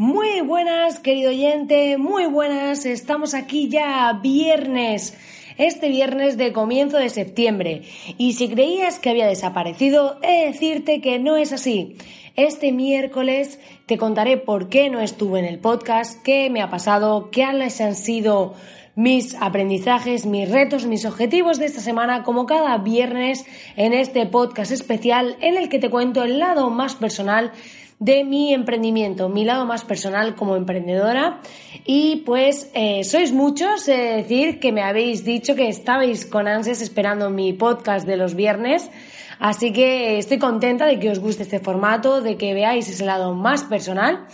Muy buenas, querido oyente, muy buenas. Estamos aquí ya viernes, este viernes de comienzo de septiembre. Y si creías que había desaparecido, he de decirte que no es así. Este miércoles te contaré por qué no estuve en el podcast, qué me ha pasado, qué han sido mis aprendizajes, mis retos, mis objetivos de esta semana, como cada viernes en este podcast especial en el que te cuento el lado más personal de mi emprendimiento, mi lado más personal como emprendedora. Y pues eh, sois muchos, es decir, que me habéis dicho que estabais con ansias esperando mi podcast de los viernes. Así que estoy contenta de que os guste este formato, de que veáis ese lado más personal.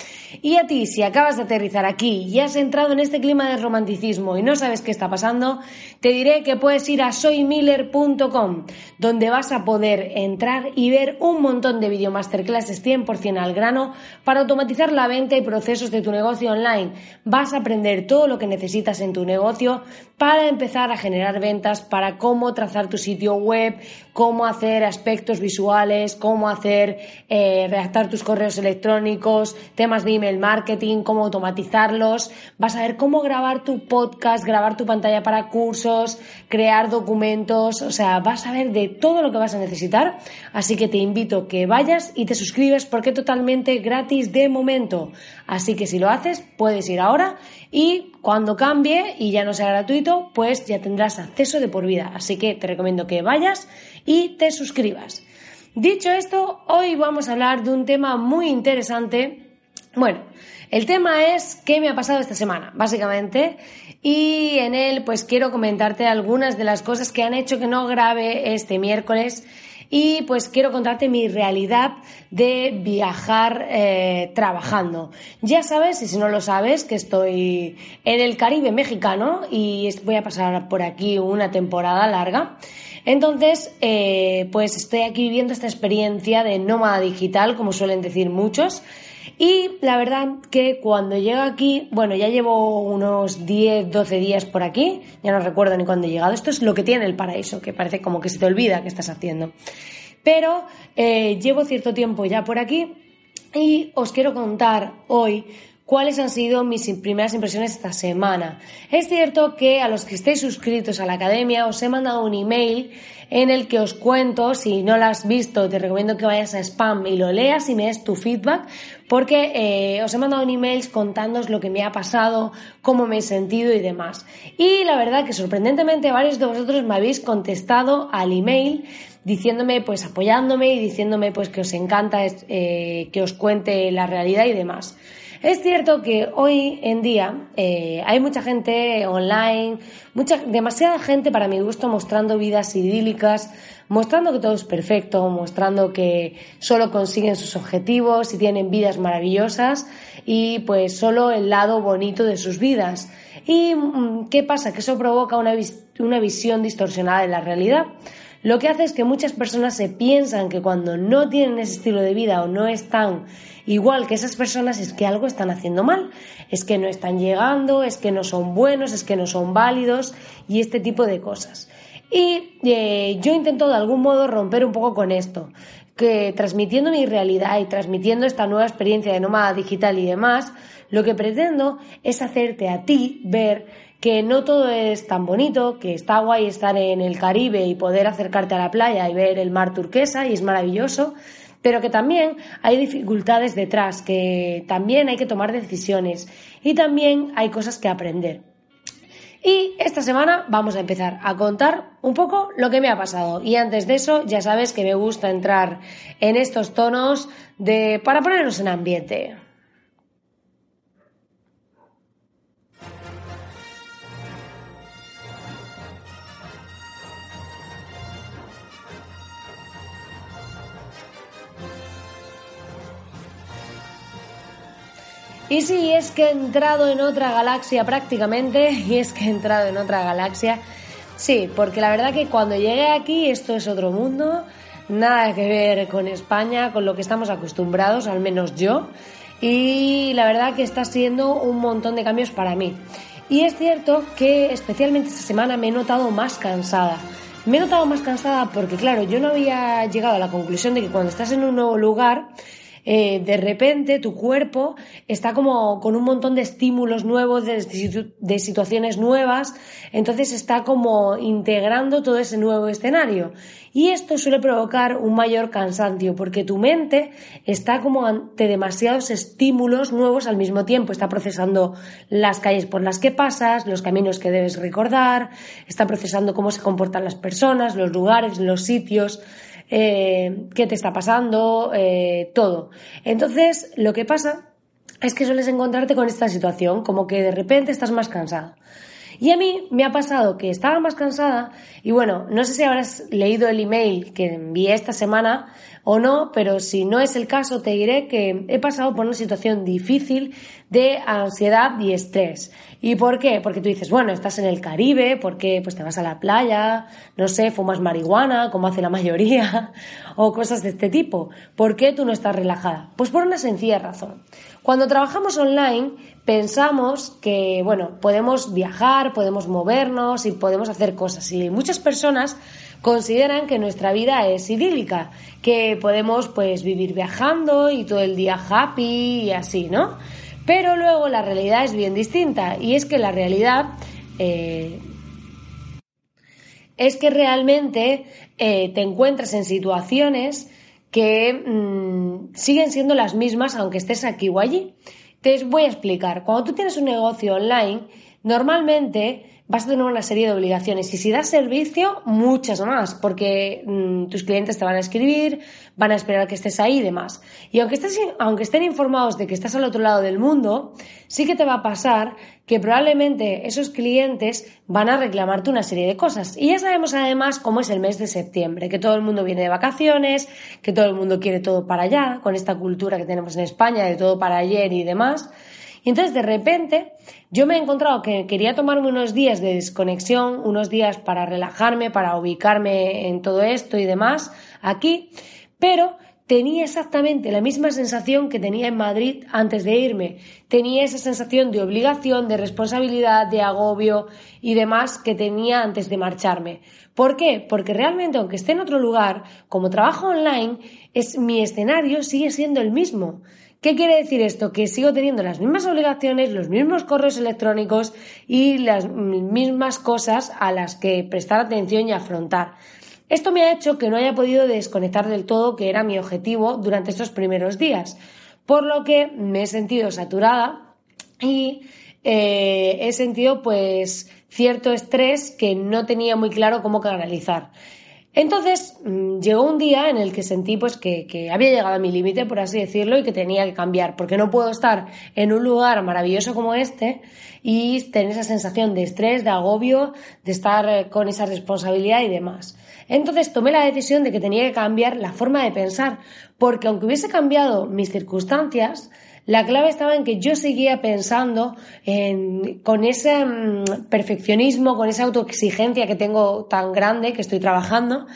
Y a ti, si acabas de aterrizar aquí y has entrado en este clima de romanticismo y no sabes qué está pasando, te diré que puedes ir a soymiller.com, donde vas a poder entrar y ver un montón de video masterclasses 100% al grano para automatizar la venta y procesos de tu negocio online. Vas a aprender todo lo que necesitas en tu negocio para empezar a generar ventas, para cómo trazar tu sitio web, cómo hacer aspectos visuales, cómo hacer, eh, redactar tus correos electrónicos, temas de email marketing, cómo automatizarlos. Vas a ver cómo grabar tu podcast, grabar tu pantalla para cursos, crear documentos, o sea, vas a ver de todo lo que vas a necesitar. Así que te invito que vayas y te suscribes porque totalmente gratis de momento. Así que si lo haces, puedes ir ahora y cuando cambie y ya no sea gratuito, pues ya tendrás acceso de por vida. Así que te recomiendo que vayas y te suscribas. Dicho esto, hoy vamos a hablar de un tema muy interesante. Bueno, el tema es qué me ha pasado esta semana, básicamente, y en él pues quiero comentarte algunas de las cosas que han hecho que no grabe este miércoles y pues quiero contarte mi realidad de viajar eh, trabajando. Ya sabes, y si no lo sabes, que estoy en el Caribe mexicano y voy a pasar por aquí una temporada larga. Entonces, eh, pues estoy aquí viviendo esta experiencia de nómada digital, como suelen decir muchos. Y la verdad que cuando llego aquí, bueno, ya llevo unos 10, 12 días por aquí, ya no recuerdo ni cuándo he llegado. Esto es lo que tiene el paraíso, que parece como que se te olvida que estás haciendo. Pero eh, llevo cierto tiempo ya por aquí y os quiero contar hoy cuáles han sido mis primeras impresiones esta semana. Es cierto que a los que estéis suscritos a la academia os he mandado un email en el que os cuento, si no lo has visto, te recomiendo que vayas a spam y lo leas y me des tu feedback, porque eh, os he mandado un email contándoos lo que me ha pasado, cómo me he sentido y demás. Y la verdad que sorprendentemente varios de vosotros me habéis contestado al email diciéndome, pues apoyándome y diciéndome pues que os encanta eh, que os cuente la realidad y demás. Es cierto que hoy en día eh, hay mucha gente online, mucha, demasiada gente para mi gusto mostrando vidas idílicas, mostrando que todo es perfecto, mostrando que solo consiguen sus objetivos y tienen vidas maravillosas y pues solo el lado bonito de sus vidas. ¿Y mm, qué pasa? Que eso provoca una, una visión distorsionada de la realidad. Lo que hace es que muchas personas se piensan que cuando no tienen ese estilo de vida o no están igual que esas personas es que algo están haciendo mal, es que no están llegando, es que no son buenos, es que no son válidos y este tipo de cosas. Y eh, yo intento de algún modo romper un poco con esto, que transmitiendo mi realidad y transmitiendo esta nueva experiencia de nómada digital y demás, lo que pretendo es hacerte a ti ver que no todo es tan bonito, que está guay estar en el Caribe y poder acercarte a la playa y ver el mar turquesa y es maravilloso, pero que también hay dificultades detrás, que también hay que tomar decisiones y también hay cosas que aprender. Y esta semana vamos a empezar a contar un poco lo que me ha pasado. Y antes de eso, ya sabes que me gusta entrar en estos tonos de para ponernos en ambiente. Y sí, es que he entrado en otra galaxia prácticamente, y es que he entrado en otra galaxia. Sí, porque la verdad que cuando llegué aquí esto es otro mundo, nada que ver con España, con lo que estamos acostumbrados, al menos yo, y la verdad que está siendo un montón de cambios para mí. Y es cierto que especialmente esta semana me he notado más cansada. Me he notado más cansada porque, claro, yo no había llegado a la conclusión de que cuando estás en un nuevo lugar, eh, de repente tu cuerpo está como con un montón de estímulos nuevos, de, situaciones nuevas, entonces está como integrando todo ese nuevo escenario. Y esto suele provocar un mayor cansancio porque tu mente está como ante demasiados estímulos nuevos al mismo tiempo. Está procesando las calles por las que pasas, los caminos que debes recordar, está procesando cómo se comportan las personas, los lugares, los sitios eh, qué te está pasando, eh, todo. Entonces, lo que pasa es que sueles encontrarte con esta situación, como que de repente estás más cansada. Y a mí me ha pasado que estaba más cansada y bueno, no sé si habrás leído el email que envié esta semana o no, pero si no es el caso te diré que he pasado por una situación difícil de ansiedad y estrés. ¿Y por qué? Porque tú dices, bueno, estás en el Caribe, porque pues te vas a la playa, no sé, fumas marihuana, como hace la mayoría, o cosas de este tipo. ¿Por qué tú no estás relajada? Pues por una sencilla razón. Cuando trabajamos online pensamos que, bueno, podemos viajar, podemos movernos y podemos hacer cosas. Y muchas personas consideran que nuestra vida es idílica, que podemos pues vivir viajando y todo el día happy y así, ¿no? Pero luego la realidad es bien distinta y es que la realidad eh, es que realmente eh, te encuentras en situaciones que mm, siguen siendo las mismas aunque estés aquí o allí. Te voy a explicar. Cuando tú tienes un negocio online, normalmente vas a tener una serie de obligaciones y si das servicio, muchas más, porque mm, tus clientes te van a escribir, van a esperar que estés ahí y demás. Y aunque, estés, aunque estén informados de que estás al otro lado del mundo, sí que te va a pasar que probablemente esos clientes van a reclamarte una serie de cosas. Y ya sabemos además cómo es el mes de septiembre, que todo el mundo viene de vacaciones, que todo el mundo quiere todo para allá, con esta cultura que tenemos en España de todo para ayer y demás. Y entonces de repente yo me he encontrado que quería tomarme unos días de desconexión, unos días para relajarme, para ubicarme en todo esto y demás aquí, pero tenía exactamente la misma sensación que tenía en Madrid antes de irme. Tenía esa sensación de obligación, de responsabilidad, de agobio y demás que tenía antes de marcharme. ¿Por qué? Porque realmente, aunque esté en otro lugar, como trabajo online, es, mi escenario sigue siendo el mismo. ¿Qué quiere decir esto? Que sigo teniendo las mismas obligaciones, los mismos correos electrónicos y las mismas cosas a las que prestar atención y afrontar. Esto me ha hecho que no haya podido desconectar del todo, que era mi objetivo durante estos primeros días, por lo que me he sentido saturada y eh, he sentido pues cierto estrés que no tenía muy claro cómo canalizar. Entonces mm, llegó un día en el que sentí pues que, que había llegado a mi límite, por así decirlo, y que tenía que cambiar, porque no puedo estar en un lugar maravilloso como este y tener esa sensación de estrés, de agobio, de estar eh, con esa responsabilidad y demás. Entonces tomé la decisión de que tenía que cambiar la forma de pensar, porque aunque hubiese cambiado mis circunstancias, la clave estaba en que yo seguía pensando con ese mm, perfeccionismo, con esa autoexigencia que tengo tan grande, que estoy trabajando,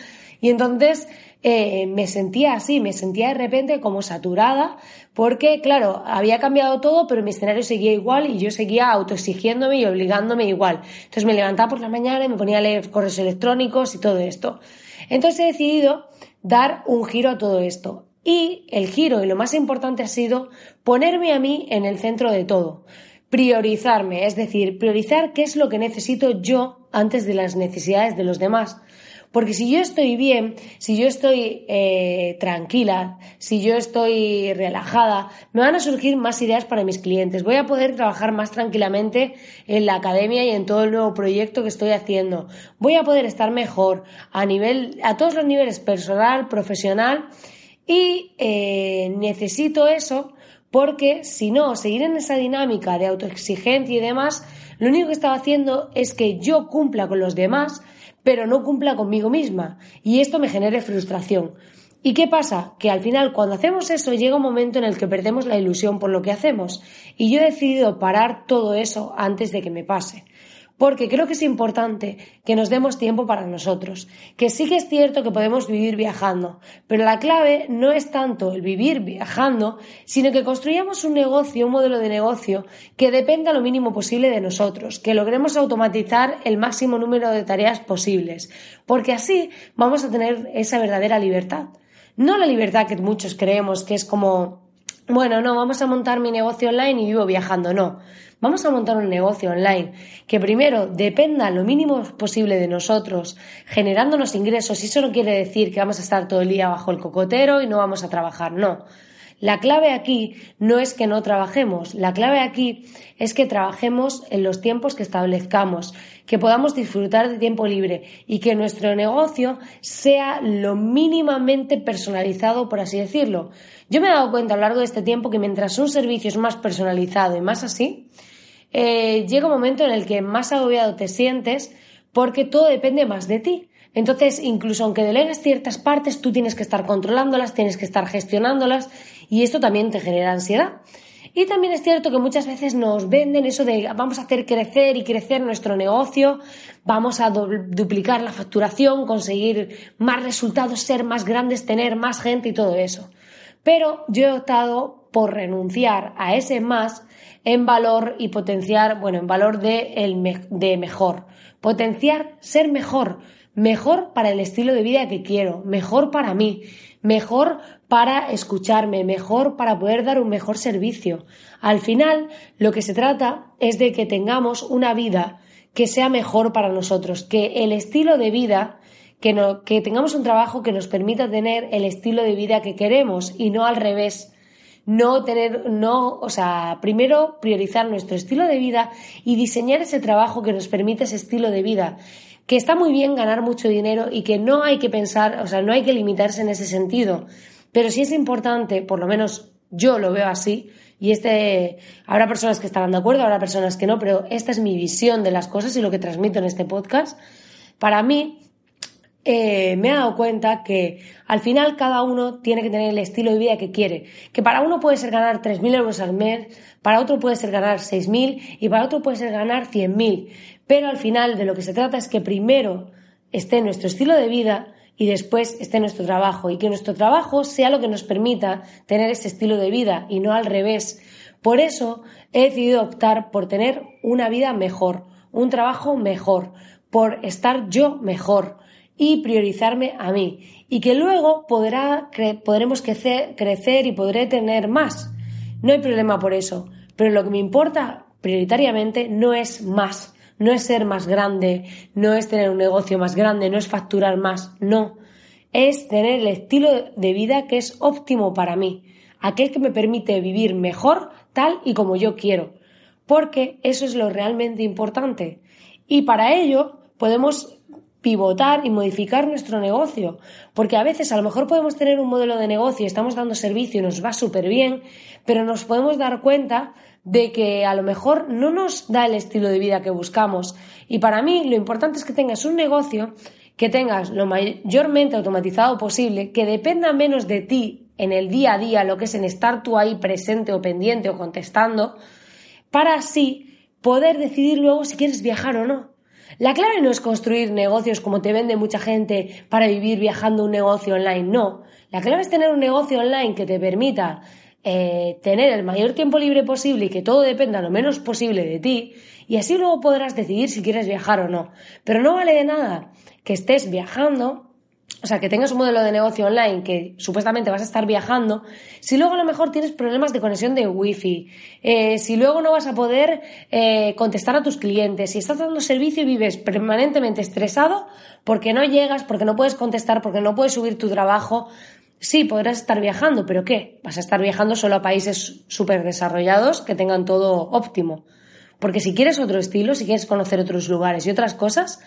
y entonces eh, me sentía así, me sentía de repente como saturada, porque claro, había cambiado todo, pero mi escenario seguía igual y yo seguía autoexigiéndome y obligándome igual. Entonces me levantaba por la mañana y me ponía a leer correos electrónicos y todo esto. Entonces he decidido dar un giro a todo esto. Y el giro y lo más importante ha sido ponerme a mí en el centro de todo, priorizarme, es decir, priorizar qué es lo que necesito yo antes de las necesidades de los demás. Porque si yo estoy bien, si yo estoy eh, tranquila, si yo estoy relajada, me van a surgir más ideas para mis clientes. Voy a poder trabajar más tranquilamente en la academia y en todo el nuevo proyecto que estoy haciendo. Voy a poder estar mejor a nivel, a todos los niveles personal, profesional y eh, necesito eso porque si no, seguir en esa dinámica de autoexigencia y demás, lo único que estaba haciendo es que yo cumpla con los demás, pero no cumpla conmigo misma. Y esto me genere frustración. ¿Y qué pasa? Que al final cuando hacemos eso llega un momento en el que perdemos la ilusión por lo que hacemos. Y yo he decidido parar todo eso antes de que me pase porque creo que es importante que nos demos tiempo para nosotros, que sí que es cierto que podemos vivir viajando, pero la clave no es tanto el vivir viajando, sino que construyamos un negocio, un modelo de negocio que dependa lo mínimo posible de nosotros, que logremos automatizar el máximo número de tareas posibles, porque así vamos a tener esa verdadera libertad. No la libertad que muchos creemos que es como, bueno, no, vamos a montar mi negocio online y vivo viajando, no Vamos a montar un negocio online que primero dependa lo mínimo posible de nosotros, generándonos ingresos. Y eso no quiere decir que vamos a estar todo el día bajo el cocotero y no vamos a trabajar, no. La clave aquí no es que no trabajemos, la clave aquí es que trabajemos en los tiempos que establezcamos, que podamos disfrutar de tiempo libre y que nuestro negocio sea lo mínimamente personalizado, por así decirlo. Yo me he dado cuenta a lo largo de este tiempo que mientras un servicio es más personalizado y más así, eh, llega un momento en el que más agobiado te sientes porque todo depende más de ti. Entonces, incluso aunque delegues ciertas partes, tú tienes que estar controlándolas, tienes que estar gestionándolas y esto también te genera ansiedad. Y también es cierto que muchas veces nos venden eso de vamos a hacer crecer y crecer nuestro negocio, vamos a duplicar la facturación, conseguir más resultados, ser más grandes, tener más gente y todo eso. Pero yo he optado por renunciar a ese más en valor y potenciar, bueno, en valor de, el de mejor. Potenciar ser mejor, mejor para el estilo de vida que quiero, mejor para mí, mejor para escucharme, mejor para poder dar un mejor servicio. Al final, lo que se trata es de que tengamos una vida que sea mejor para nosotros, que el estilo de vida que, no, que tengamos un trabajo que nos permita tener el estilo de vida que queremos y no al revés no tener, no, o sea, primero priorizar nuestro estilo de vida y diseñar ese trabajo que nos permite ese estilo de vida. Que está muy bien ganar mucho dinero y que no hay que pensar, o sea, no hay que limitarse en ese sentido. Pero sí es importante, por lo menos yo lo veo así, y este, habrá personas que estarán de acuerdo, habrá personas que no, pero esta es mi visión de las cosas y lo que transmito en este podcast. Para mí, eh, me he dado cuenta que al final cada uno tiene que tener el estilo de vida que quiere. Que para uno puede ser ganar 3.000 euros al mes, para otro puede ser ganar 6.000 y para otro puede ser ganar 100.000. Pero al final de lo que se trata es que primero esté nuestro estilo de vida y después esté nuestro trabajo. Y que nuestro trabajo sea lo que nos permita tener ese estilo de vida y no al revés. Por eso he decidido optar por tener una vida mejor, un trabajo mejor, por estar yo mejor y priorizarme a mí. Y que luego podrá, podremos crecer, crecer y podré tener más. No hay problema por eso. Pero lo que me importa prioritariamente no es más. No es ser más grande, no es tener un negocio más grande, no es facturar más, no. Es tener el estilo de vida que es óptimo para mí, aquel que me permite vivir mejor tal y como yo quiero, porque eso es lo realmente importante. Y para ello podemos pivotar y modificar nuestro negocio. Porque a veces a lo mejor podemos tener un modelo de negocio, estamos dando servicio y nos va súper bien, pero nos podemos dar cuenta de que a lo mejor no nos da el estilo de vida que buscamos. Y para mí lo importante es que tengas un negocio que tengas lo mayormente automatizado posible, que dependa menos de ti en el día a día, lo que es en estar tú ahí presente o pendiente o contestando, para así poder decidir luego si quieres viajar o no. La clave no es construir negocios como te vende mucha gente para vivir viajando un negocio online, no. La clave es tener un negocio online que te permita eh, tener el mayor tiempo libre posible y que todo dependa lo menos posible de ti y así luego podrás decidir si quieres viajar o no. Pero no vale de nada que estés viajando o sea, que tengas un modelo de negocio online que supuestamente vas a estar viajando, si luego a lo mejor tienes problemas de conexión de wifi, eh, si luego no vas a poder eh, contestar a tus clientes, si estás dando servicio y vives permanentemente estresado porque no llegas, porque no puedes contestar, porque no puedes subir tu trabajo, sí, podrás estar viajando, pero ¿qué? Vas a estar viajando solo a países súper desarrollados que tengan todo óptimo. Porque si quieres otro estilo, si quieres conocer otros lugares y otras cosas,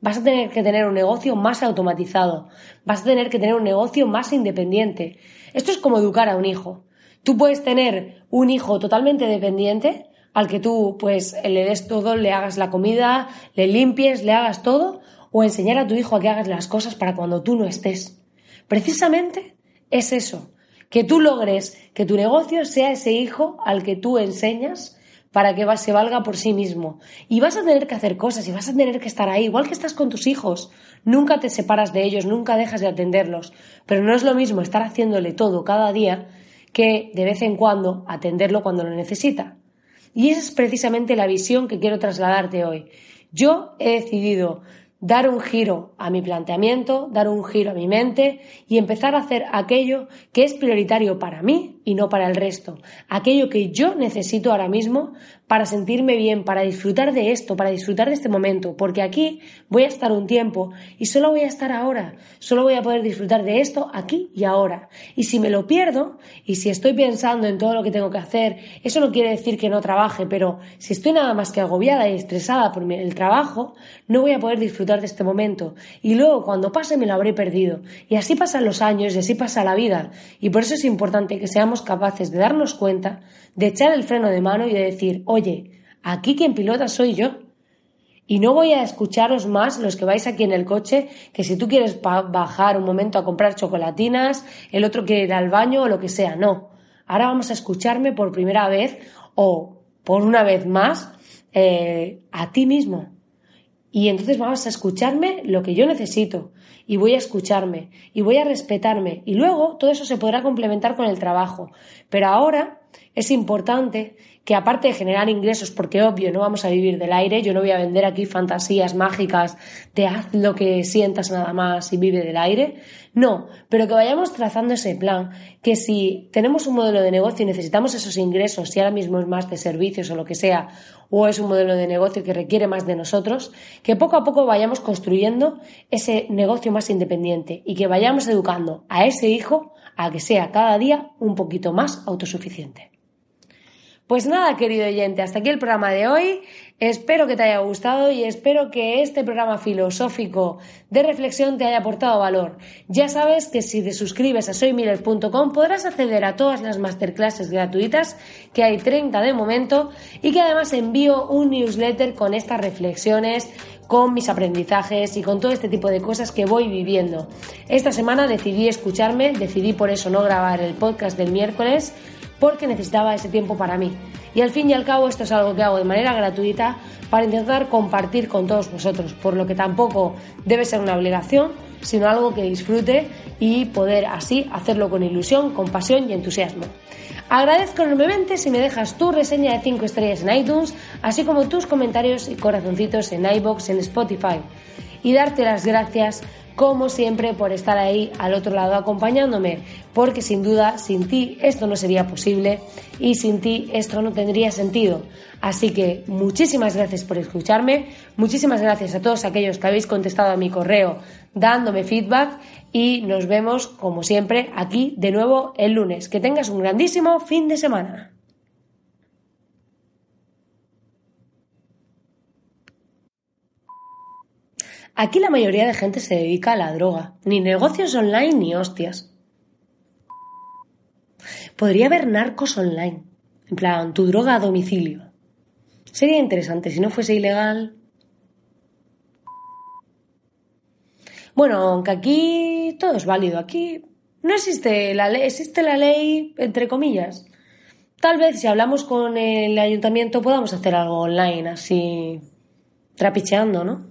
vas a tener que tener un negocio más automatizado, vas a tener que tener un negocio más independiente. Esto es como educar a un hijo. Tú puedes tener un hijo totalmente dependiente al que tú pues le des todo, le hagas la comida, le limpies, le hagas todo, o enseñar a tu hijo a que hagas las cosas para cuando tú no estés. Precisamente es eso, que tú logres que tu negocio sea ese hijo al que tú enseñas para que se valga por sí mismo. Y vas a tener que hacer cosas y vas a tener que estar ahí, igual que estás con tus hijos. Nunca te separas de ellos, nunca dejas de atenderlos. Pero no es lo mismo estar haciéndole todo cada día que de vez en cuando atenderlo cuando lo necesita. Y esa es precisamente la visión que quiero trasladarte hoy. Yo he decidido dar un giro a mi planteamiento, dar un giro a mi mente y empezar a hacer aquello que es prioritario para mí y no para el resto, aquello que yo necesito ahora mismo para sentirme bien, para disfrutar de esto, para disfrutar de este momento, porque aquí voy a estar un tiempo y solo voy a estar ahora, solo voy a poder disfrutar de esto aquí y ahora. Y si me lo pierdo y si estoy pensando en todo lo que tengo que hacer, eso no quiere decir que no trabaje, pero si estoy nada más que agobiada y estresada por el trabajo, no voy a poder disfrutar de este momento. Y luego cuando pase me lo habré perdido. Y así pasan los años y así pasa la vida. Y por eso es importante que seamos capaces de darnos cuenta, de echar el freno de mano y de decir, oye, aquí quien pilota soy yo. Y no voy a escucharos más los que vais aquí en el coche, que si tú quieres bajar un momento a comprar chocolatinas, el otro quiere ir al baño o lo que sea. No. Ahora vamos a escucharme por primera vez o por una vez más eh, a ti mismo. Y entonces vamos a escucharme lo que yo necesito y voy a escucharme y voy a respetarme y luego todo eso se podrá complementar con el trabajo. Pero ahora es importante que aparte de generar ingresos, porque obvio no vamos a vivir del aire, yo no voy a vender aquí fantasías mágicas de haz lo que sientas nada más y vive del aire, no, pero que vayamos trazando ese plan, que si tenemos un modelo de negocio y necesitamos esos ingresos, si ahora mismo es más de servicios o lo que sea, o es un modelo de negocio que requiere más de nosotros, que poco a poco vayamos construyendo ese negocio más independiente y que vayamos educando a ese hijo a que sea cada día un poquito más autosuficiente. Pues nada, querido oyente, hasta aquí el programa de hoy. Espero que te haya gustado y espero que este programa filosófico de reflexión te haya aportado valor. Ya sabes que si te suscribes a soymiller.com podrás acceder a todas las masterclasses gratuitas, que hay 30 de momento, y que además envío un newsletter con estas reflexiones, con mis aprendizajes y con todo este tipo de cosas que voy viviendo. Esta semana decidí escucharme, decidí por eso no grabar el podcast del miércoles porque necesitaba ese tiempo para mí. Y al fin y al cabo esto es algo que hago de manera gratuita para intentar compartir con todos vosotros, por lo que tampoco debe ser una obligación, sino algo que disfrute y poder así hacerlo con ilusión, con pasión y entusiasmo. Agradezco enormemente si me dejas tu reseña de 5 estrellas en iTunes, así como tus comentarios y corazoncitos en iBox en Spotify. Y darte las gracias como siempre, por estar ahí al otro lado acompañándome, porque sin duda, sin ti esto no sería posible y sin ti esto no tendría sentido. Así que muchísimas gracias por escucharme, muchísimas gracias a todos aquellos que habéis contestado a mi correo dándome feedback y nos vemos, como siempre, aquí de nuevo el lunes. Que tengas un grandísimo fin de semana. Aquí la mayoría de gente se dedica a la droga, ni negocios online ni hostias. Podría haber narcos online, en plan, tu droga a domicilio. Sería interesante si no fuese ilegal. Bueno, aunque aquí todo es válido, aquí no existe la ley, existe la ley entre comillas. Tal vez si hablamos con el ayuntamiento podamos hacer algo online, así trapicheando, ¿no?